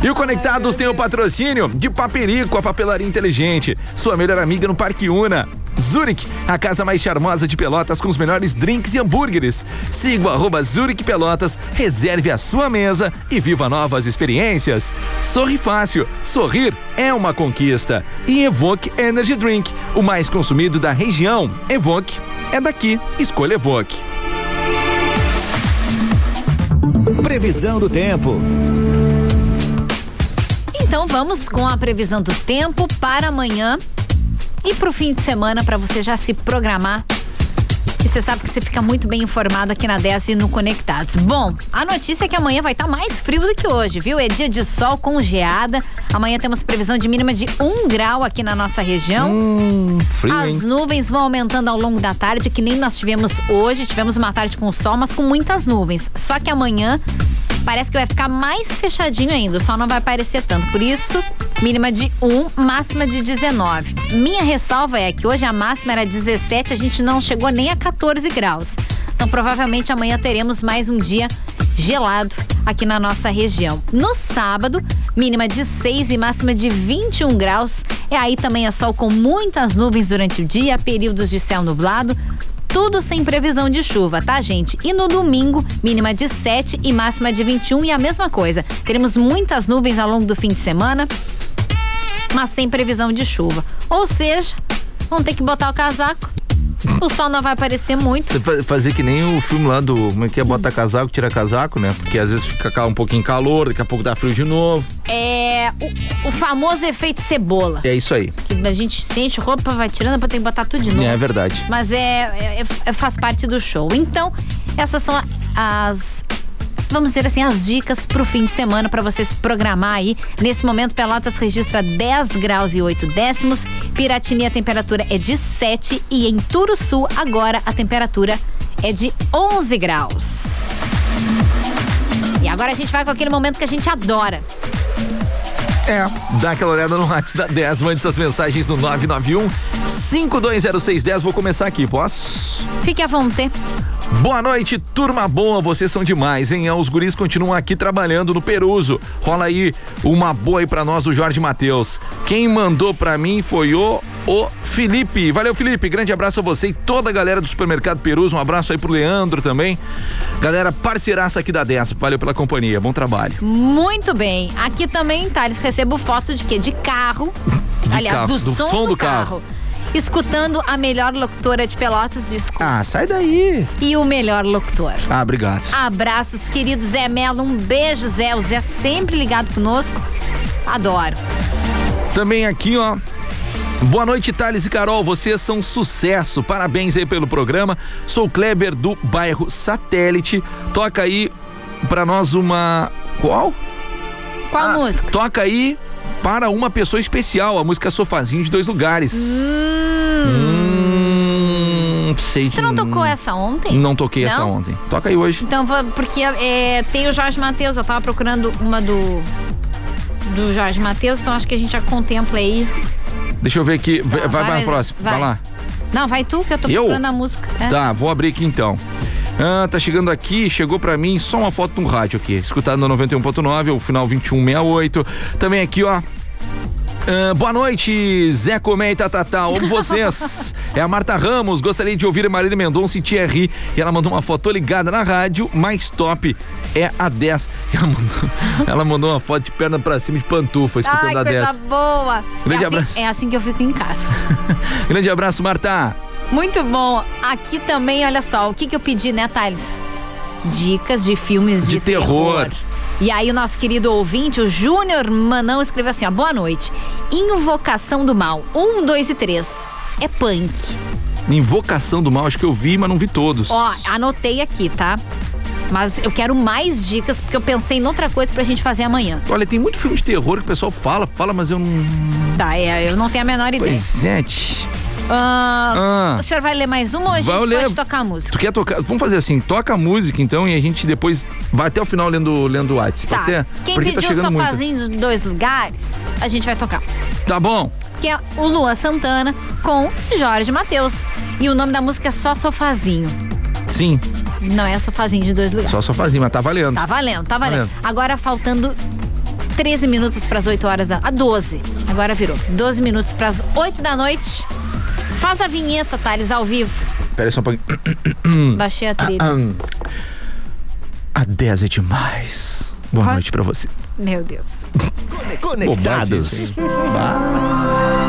E o Conectados tem o patrocínio de Paperico, a papelaria inteligente. Sua melhor amiga no Parque Una. Zurich, a casa mais charmosa de Pelotas com os melhores drinks e hambúrgueres. Siga o Zurich Pelotas, reserve a sua mesa e viva novas experiências. Sorri fácil, sorrir é uma conquista. E Evoque Energy Drink, o mais consumido da região. Evoque é daqui, escolha Evoque. Previsão do tempo. Vamos com a previsão do tempo para amanhã e para o fim de semana para você já se programar. E você sabe que você fica muito bem informado aqui na 10 e no Conectados. Bom, a notícia é que amanhã vai estar mais frio do que hoje, viu? É dia de sol com geada. Amanhã temos previsão de mínima de 1 grau aqui na nossa região. Hum, frio, As hein? nuvens vão aumentando ao longo da tarde, que nem nós tivemos hoje. Tivemos uma tarde com sol, mas com muitas nuvens. Só que amanhã parece que vai ficar mais fechadinho ainda. Sol não vai aparecer tanto. Por isso, mínima de 1, máxima de 19. Minha ressalva é que hoje a máxima era 17, a gente não chegou nem a 14 graus. Então, provavelmente amanhã teremos mais um dia gelado aqui na nossa região. No sábado, mínima de 6 e máxima de 21 graus. É aí também é sol com muitas nuvens durante o dia, períodos de céu nublado. Tudo sem previsão de chuva, tá, gente? E no domingo, mínima de 7 e máxima de 21 e a mesma coisa. Teremos muitas nuvens ao longo do fim de semana, mas sem previsão de chuva. Ou seja, vão ter que botar o casaco. O sol não vai aparecer muito. Você fa- fazer que nem o filme lá do. Como é que é? Bota casaco, tira casaco, né? Porque às vezes fica um pouquinho calor, daqui a pouco dá frio de novo. É o, o famoso efeito cebola. É isso aí. Que a gente sente roupa, vai tirando, depois tem que botar tudo de novo. É verdade. Mas é, é- é- faz parte do show. Então, essas são as. Vamos dizer assim, as dicas pro fim de semana para você se programar aí. Nesse momento, Pelotas registra 10 graus e 8 décimos. Piratini, a temperatura é de 7. E em Turuçu, agora, a temperatura é de 11 graus. E agora a gente vai com aquele momento que a gente adora. É. Dá aquela olhada no WhatsApp da 10, mande suas mensagens no 991 520610. Vou começar aqui, posso? Fique à vontade. Boa noite, turma boa, vocês são demais, hein? Os guris continuam aqui trabalhando no Peruso. Rola aí uma boa aí pra nós, o Jorge Matheus. Quem mandou pra mim foi o, o Felipe. Valeu, Felipe. Grande abraço a você e toda a galera do Supermercado Peruso. Um abraço aí pro Leandro também. Galera, parceiraça aqui da 10. Valeu pela companhia. Bom trabalho. Muito bem. Aqui também, Thales, recebo foto de quê? De carro. De Aliás, carro, do, do som, som do, do carro. carro. Escutando a melhor locutora de Pelotas, desculpa. Ah, sai daí. E o melhor locutor. Ah, obrigado. Abraços, querido Zé Melo. Um beijo, Zé. O Zé sempre ligado conosco. Adoro. Também aqui, ó. Boa noite, Thales e Carol. Vocês são sucesso. Parabéns aí pelo programa. Sou o Kleber do bairro Satélite. Toca aí pra nós uma. Qual? Qual Ah, música? Toca aí para uma pessoa especial, a música Sofazinho de Dois Lugares. Hum, sei de Tu não tocou essa ontem? Não toquei essa Não? ontem. Toca aí hoje. Então, porque é, tem o Jorge Matheus. Eu tava procurando uma do. Do Jorge Matheus, então acho que a gente já contempla aí. Deixa eu ver aqui. vai, vai, vai, para a próxima. Vai, vai. lá. Não, vai tu, que eu tô Eu? procurando a música. É. Tá, vou abrir aqui então. Ah, tá chegando aqui, chegou pra mim só uma foto no rádio aqui. Escutado no 91.9, o final 2168. Também aqui, ó. Ah, boa noite, Zé Comé e Tatatá. Amo vocês. é a Marta Ramos. Gostaria de ouvir a Marília Mendonça e Thierry. E ela mandou uma foto ligada na rádio. Mais top é a 10. E Ela mandou, ela mandou uma foto de perna pra cima de pantufa, escutando Ai, a coisa 10. boa. Grande é, assim, abraço. é assim que eu fico em casa. Grande abraço, Marta. Muito bom. Aqui também, olha só, o que que eu pedi, né, Thales? Dicas de filmes de, De terror. E aí o nosso querido ouvinte, o Júnior Manão, escreveu assim, ó, boa noite. Invocação do Mal, um, dois e três. É punk. Invocação do Mal, acho que eu vi, mas não vi todos. Ó, anotei aqui, tá? Mas eu quero mais dicas, porque eu pensei em outra coisa pra gente fazer amanhã. Olha, tem muito filme de terror que o pessoal fala, fala, mas eu não. Tá, é, eu não tenho a menor ideia. Pois é. Ah, Ah. O senhor vai ler mais uma ou a gente Vai ler. pode tocar a música? Tu quer tocar? Vamos fazer assim, toca a música então e a gente depois vai até o final lendo, lendo o WhatsApp. Tá. Pode ser? Quem Porque tá pediu o chegando muita. sofazinho de dois lugares, a gente vai tocar. Tá bom. Que é o Luan Santana com Jorge Matheus. E o nome da música é Só Sofazinho. Sim, Não é sofazinho de dois lugares. só sofazinho, mas tá valendo. Tá valendo, tá valendo. Valendo. Agora faltando 13 minutos para as 8 horas da. Ah, 12. Agora virou. 12 minutos para as 8 da noite. Faz a vinheta, Thales, ao vivo. Pera só um pouquinho. Baixei a trilha. A 10 é demais. Boa Qual? noite pra você. Meu Deus. Conectados. As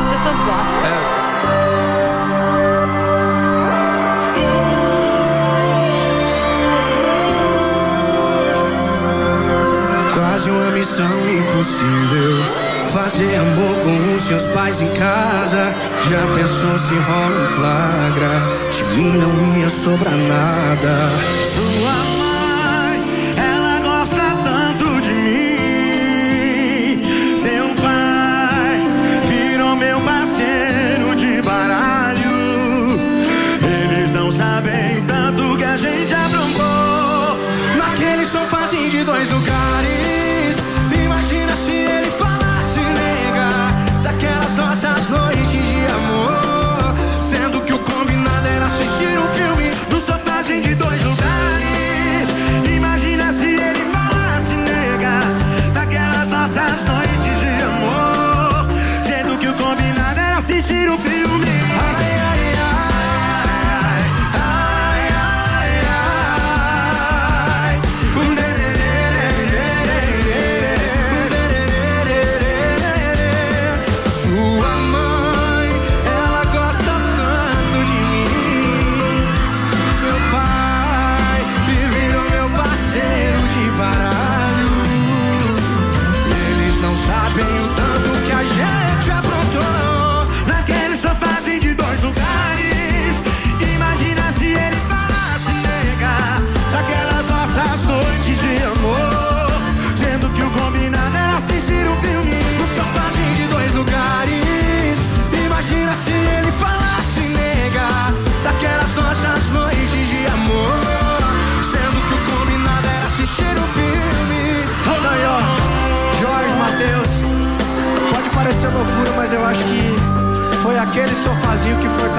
pessoas gostam. Quase uma missão impossível. Fazer amor com os seus pais em casa. Já pensou se rola um flagra? De mim não ia sobrar nada.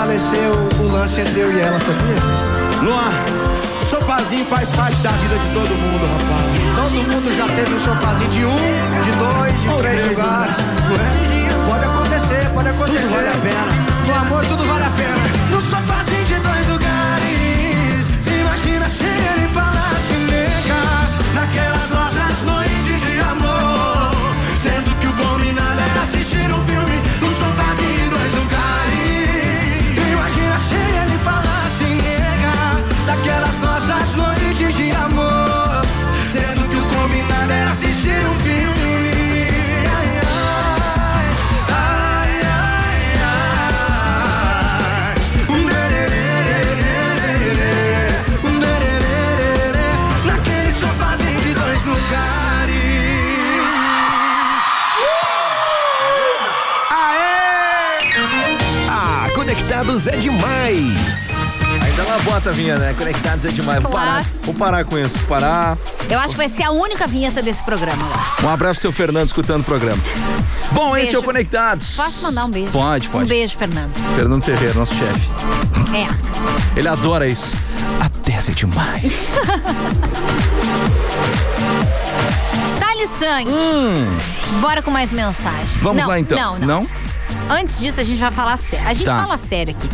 Fortaleceu o lance entre eu e ela, sabia? Luan, sofazinho faz parte da vida de todo mundo, rapaz. Todo mundo já teve um sofazinho de um, de dois, de três lugares. é? Pode acontecer, pode acontecer. Tudo vale a pena. No amor, tudo vale a pena. No sofazinho de dois lugares. Imagina se ele falasse, nega, naquelas Bota a vinha, né? Conectados é demais. Vou Claro. parar, vou parar com isso. Parar. Eu acho que vai ser a única vinheta desse programa. Um abraço seu Fernando escutando o programa. Bom, esse é o. Conectados. Posso mandar um beijo? Pode, pode. Um beijo, Fernando. Fernando Ferreira, nosso chefe. É. Ele adora isso. A 10 é demais. Dali sangue. Hum. Bora com mais mensagens. Vamos Não, lá então. Não, não. Antes disso, a gente vai falar sério. A gente Tá. fala sério aqui.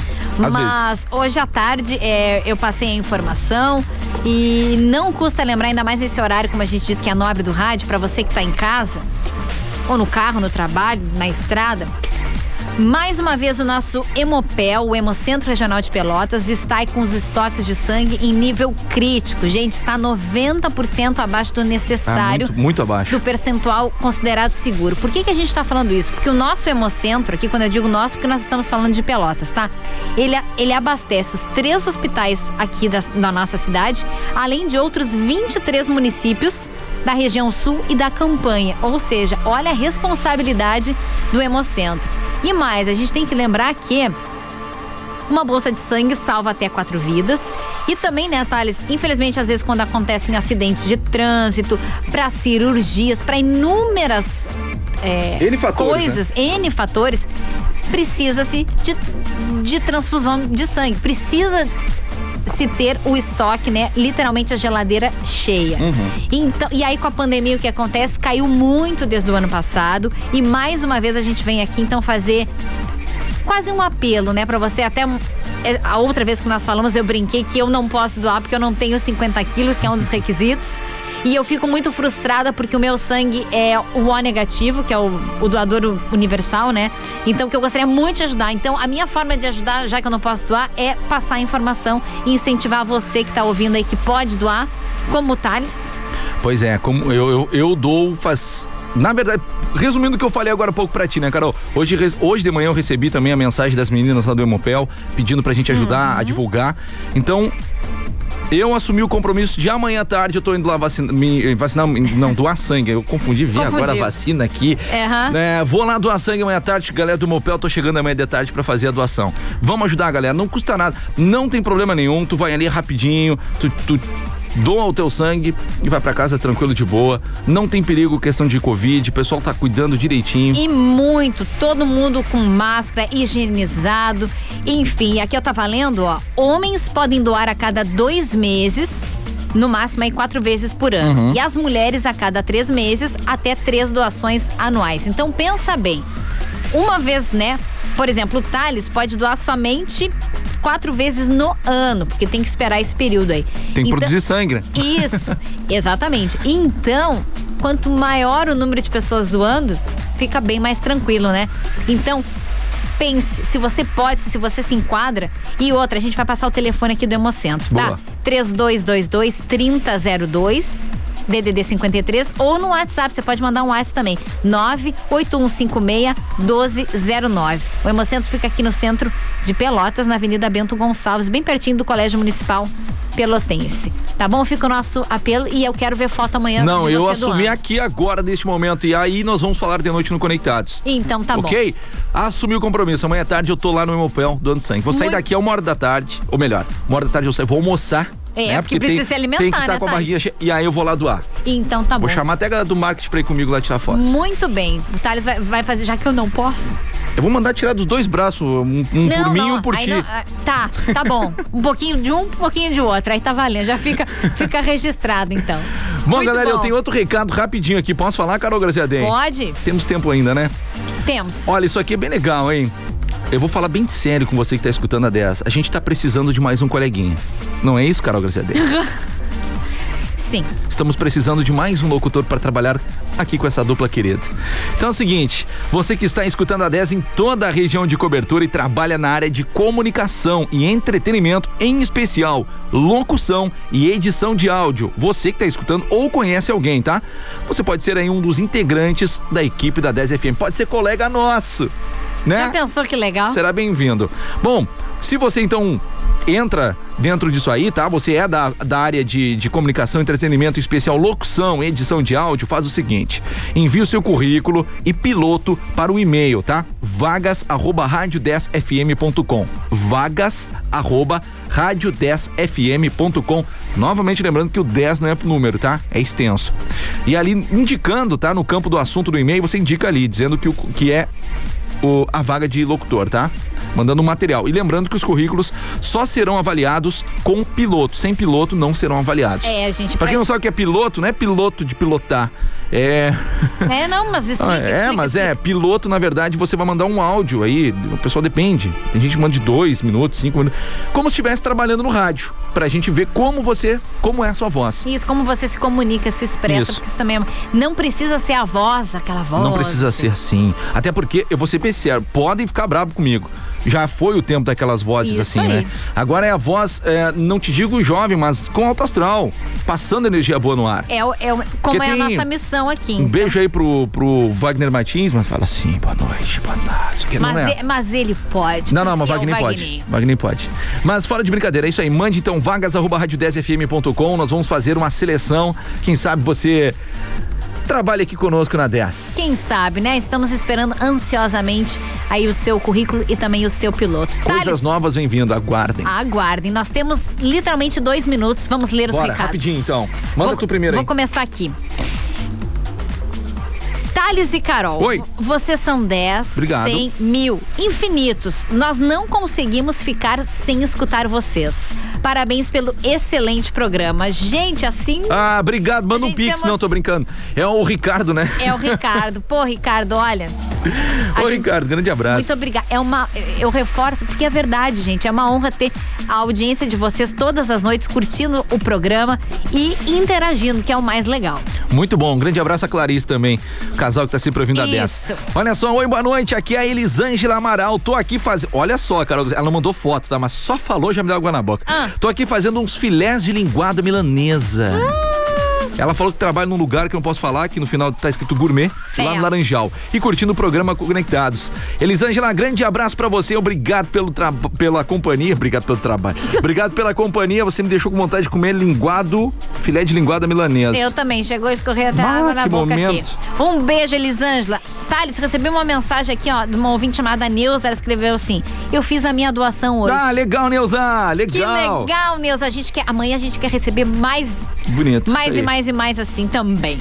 Às mas hoje à tarde é, eu passei a informação e não custa lembrar, ainda mais nesse horário, como a gente diz que é nobre do rádio, pra você que tá em casa, ou no carro, no trabalho, na estrada. Mais uma vez, o nosso Hemopel, o Hemocentro Regional de Pelotas, está com os estoques de sangue em nível crítico. Gente, está 90% abaixo do necessário Ah, muito, muito abaixo. do percentual considerado seguro. Por que, que a gente está falando isso? Porque o nosso hemocentro, aqui quando eu digo nosso, porque nós estamos falando de Pelotas, tá? Ele, ele abastece os três hospitais aqui da, da nossa cidade, além de outros 23 municípios da região sul e da campanha. Ou seja, olha a responsabilidade do hemocentro. E mais, a gente tem que lembrar que Uma bolsa de sangue salva até quatro vidas. E também, né, Thales, infelizmente, às vezes, quando acontecem acidentes de trânsito, para cirurgias, para inúmeras é, N fatores, coisas, N fatores, precisa-se de, de transfusão de sangue. Precisa se ter o estoque, né? Literalmente a geladeira cheia. Uhum. Então, e aí com a pandemia o que acontece? Caiu muito desde o ano passado e mais uma vez a gente vem aqui então fazer quase um apelo, né, para você até é, a outra vez que nós falamos eu brinquei que eu não posso doar porque eu não tenho 50 quilos, que é um dos requisitos. E eu fico muito frustrada porque o meu sangue é o O negativo, que é o, o doador universal, né? Então, que eu gostaria muito de ajudar. Então, a minha forma de ajudar, já que eu não posso doar, é passar a informação e incentivar você que tá ouvindo aí que pode doar, como o Thales. Pois é, como eu, eu, eu dou faz. Na verdade, resumindo o que eu falei agora há pouco pra ti, né, Carol? Hoje, hoje de manhã eu recebi também a mensagem das meninas lá do Hemopel pedindo pra gente ajudar a divulgar. Então. Eu assumi o compromisso de amanhã à tarde, eu tô indo lá vacina, me, vacinar, não, doar sangue. Eu confundi, vi Confundiu. agora a vacina aqui. Aham. É, vou lá doar sangue amanhã à tarde, galera do Mopel, tô chegando amanhã de tarde pra fazer a doação. Vamos ajudar, galera, não custa nada, não tem problema nenhum, tu vai ali rapidinho, tu, tu doa o teu sangue e vai pra casa tranquilo de boa. Não tem perigo questão de Covid, o pessoal tá cuidando direitinho. E muito, todo mundo com máscara, higienizado. Enfim, aqui eu tava lendo, ó. Homens podem doar a cada dois meses, no máximo aí quatro vezes por ano. Uhum. E as mulheres a cada três meses, até três doações anuais. Então pensa bem. Uma vez, né? Por exemplo, o Thales pode doar somente quatro vezes no ano, porque tem que esperar esse período aí. Tem que Então- produzir sangue, né? isso, exatamente. Então, quanto maior o número de pessoas doando, fica bem mais tranquilo, né? Então, pense se você pode, se você se enquadra. E outra, a gente vai passar o telefone aqui do Hemocentro, tá? Boa. 3222 3002. DDD 53 ou no WhatsApp, você pode mandar um WhatsApp também, 98156 1209. O Hemocentro fica aqui no centro de Pelotas, na Avenida Bento Gonçalves, bem pertinho do Colégio Municipal Pelotense. Tá bom? Fica o nosso apelo e eu quero ver foto amanhã. Não, eu assumi aqui agora, neste momento, e aí nós vamos falar de noite no Conectados. Então tá bom. ok? Assumi o compromisso. Amanhã à tarde eu tô lá no Hemopel doando sangue. Vou sair Muito- daqui a uma hora da tarde, ou melhor, uma hora da tarde eu saio, vou almoçar. É, né? porque precisa se alimentar, Tem que estar né, com a barriguinha cheia. E aí eu vou lá doar. Então tá bom. Vou chamar até a galera do marketing pra ir comigo lá tirar foto. Muito bem. O Thales vai, vai fazer, já que eu não posso. Eu vou mandar tirar dos dois braços, um, um não, por mim e um por ti. não- ah, tá, tá bom. Um pouquinho de um, um pouquinho de outro. Aí tá valendo. Já fica, fica registrado, então. Bom, Muito galera, eu bom. tenho outro recado rapidinho aqui. Posso falar, Carol Graziadem? Pode? Temos tempo ainda, né? Temos. Olha, isso aqui é bem legal, hein? Eu vou falar bem sério com você que tá escutando a 10. A gente tá precisando de mais um coleguinha. Não é isso, Carol Graziadem? Sim. Estamos precisando de mais um locutor para trabalhar aqui com essa dupla querida. Então é o seguinte, você que está escutando a 10 em toda a região de cobertura e trabalha na área de comunicação e entretenimento, em especial locução e edição de áudio, você que está escutando ou conhece alguém, tá? Você pode ser aí um dos integrantes da equipe da 10 FM, pode ser colega nosso, né? Já pensou que legal? Será bem-vindo. Bom, se você então entra dentro disso aí, tá? Você é da, da área de, de comunicação, entretenimento, especial locução, edição de áudio, faz o seguinte: envie o seu currículo e piloto para o e-mail, tá? Vagas arroba rádio 10fm.com. Vagas arroba rádio 10fm.com. Novamente lembrando que o 10 não é número, tá? É extenso. E ali indicando, tá? No campo do assunto do e-mail, você indica ali, dizendo que, o, que é o- a vaga de locutor, tá? Mandando um material. E lembrando que os currículos só serão avaliados com piloto. Sem piloto não serão avaliados. É, a gente Pra quem não sabe o que é piloto, não é piloto de pilotar. É. É, não, mas explica, Ah, é, explica, mas é, explica. piloto, na verdade, você vai mandar um áudio aí, o pessoal depende. Tem gente que manda de dois minutos, cinco minutos. Como se estivesse trabalhando no rádio. Pra gente ver como você, como é a sua voz. Isso, como você se comunica, se expressa, Isso. porque isso também é... não precisa ser a voz, aquela voz. Não precisa ser assim. Até porque, eu vou ser podem ficar bravos comigo. Já foi o tempo daquelas vozes Isso assim, aí. né? Agora é a voz, é, não te digo jovem, mas com alto astral. Passando energia boa no ar. É, é, como Porque é a nossa missão aqui. Um então. beijo aí pro, pro Wagner Martins, mas fala assim, boa noite, boa tarde. Que Mas, não é. mas ele pode. Não, não, mas é o Wagner pode. Wagner pode. Mas fora de brincadeira, é isso aí. Mande então vagas arroba rádio 10fm.com. Nós vamos fazer uma seleção. Quem sabe você trabalhe aqui conosco na 10. Quem sabe, né? Estamos esperando ansiosamente aí o seu currículo e também o seu piloto. Coisas Thales, novas vem vindo, aguardem. Aguardem. Nós temos literalmente dois minutos. Vamos ler os Bora, recados. rapidinho então. Manda Vou- tu primeiro Vou aí. começar aqui. Thales e Carol. Oi. Vocês são 10, Obrigado. 100, mil, infinitos. Nós não conseguimos ficar sem escutar vocês. Parabéns pelo excelente programa. Gente, assim Ah, obrigado. Manda um gente pix. Não, tô brincando. É o Ricardo, né? é o Ricardo. Pô, Ricardo, olha. Ô, Ricardo, grande abraço. Muito obrigada. É uma, eu reforço, porque é verdade, gente. É uma honra ter a audiência de vocês todas as noites curtindo o programa e interagindo, que é o mais legal. Muito bom. Um grande abraço a Clarice também. Casal que tá sempre ouvindo a 10. Isso. Olha só, oi, boa noite. Aqui é a Elisângela Amaral. Tô aqui fazendo. Olha só, Carol. Ela não mandou fotos, tá? Mas só falou, já me deu água na boca. Ah. Tô aqui fazendo uns filés de linguada milanesa. Ela falou que trabalha num lugar que eu não posso falar, que no final tá escrito gourmet, lá no Laranjal. E curtindo o programa Conectados. Elisângela, grande abraço pra você. Obrigado pelo pela companhia. Obrigado pelo trabalho. Obrigado pela companhia. Você me deixou com vontade de comer linguado, filé de linguada milanesa. Eu também, chegou a escorrer até Ah, água na boca momento. aqui. Um beijo, Elisângela. Thales, recebi uma mensagem aqui, ó, de uma ouvinte chamada Neuza. Ela escreveu assim: Eu fiz a minha doação hoje. Ah, legal, Neuza. Que Legal. legal, Neuza. A gente quer, amanhã a gente quer receber mais, Bonito. mais e mais e mais assim também.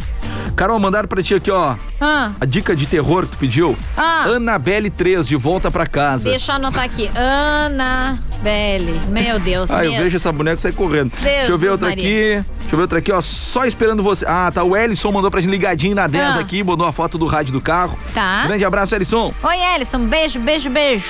Carol, mandaram pra ti aqui, ó. Ah, A dica de terror que tu pediu. Ah. Annabelle 3, de volta pra casa. deixa eu anotar aqui. Ana Belli. Meu Deus. Ah, eu meu. vejo essa boneca sair correndo. Deixa eu ver outra Maria. aqui. Deixa eu ver outra aqui, ó. Só esperando você. Ah, tá. O Ellison mandou pra gente ligadinho na 10 Ah. aqui, mandou a foto do rádio do carro. Tá. Grande abraço, Ellison. Oi, Ellison. Beijo, beijo, beijo.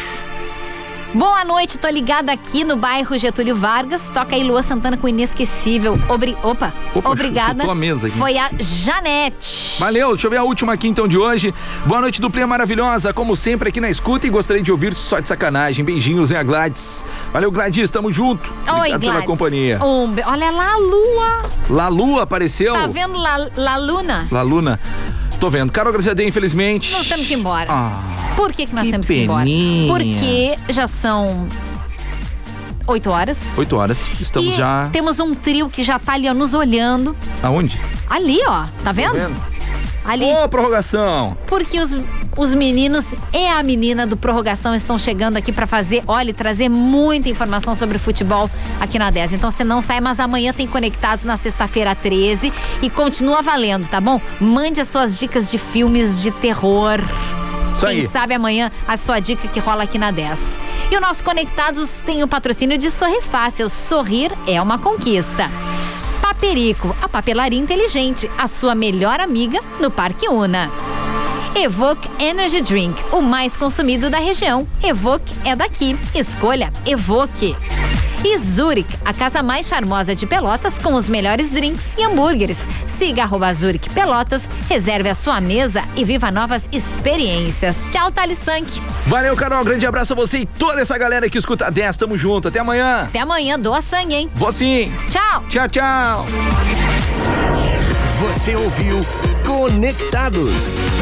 Boa noite, tô ligada aqui no bairro Getúlio Vargas. Toca aí Lua Santana com Inesquecível. Obri... Opa, Opa, obrigada. a mesa aqui. Foi a Janete. Valeu, deixa eu ver a última aqui então de hoje. Boa noite, duplinha maravilhosa. Como sempre, aqui na escuta e gostaria de ouvir só de sacanagem. Beijinhos, a Gladys. Valeu, Gladys, tamo junto. Oi, Obrigado pela Gladys. companhia. Um be- Olha lá a lua. Lalu apareceu. Tá vendo La, La Luna? Laluna. Tô vendo. Carol Graziadei, infelizmente. Nós temos que ir embora. Ah, Por que, que nós que temos que ir embora? Porque já são oito horas. 8 horas. Estamos e já. temos um trio que já tá ali, ó, nos olhando. Aonde? Ali, ó. Tá vendo? vendo? Ali. Ô, prorrogação. Porque os, os meninos e a menina do Prorrogação estão chegando aqui pra fazer, olha, trazer muita informação sobre futebol aqui na 10. Então você não sai, mas amanhã tem Conectados na sexta-feira 13 e continua valendo, tá bom? Mande as suas dicas de filmes de terror. Isso Quem aí. sabe amanhã a sua dica que rola aqui na 10. E o nosso Conectados tem o patrocínio de Sorrir Fácil. Sorrir é uma conquista. Paperico, a papelaria inteligente, a sua melhor amiga no Parque Una. Evoque Energy Drink, o mais consumido da região. Evoque é daqui. Escolha Evoque. E Zurich, a casa mais charmosa de Pelotas com os melhores drinks e hambúrgueres. Siga arroba Zurich Pelotas, reserve a sua mesa e viva novas experiências. Tchau, Thales Sank. Valeu, Carol. Grande abraço a você e toda essa galera que escuta a 10. Tamo junto. Até amanhã. Até amanhã, doa sangue, hein? Vou sim. Tchau. Tchau, tchau. Você ouviu Conectados.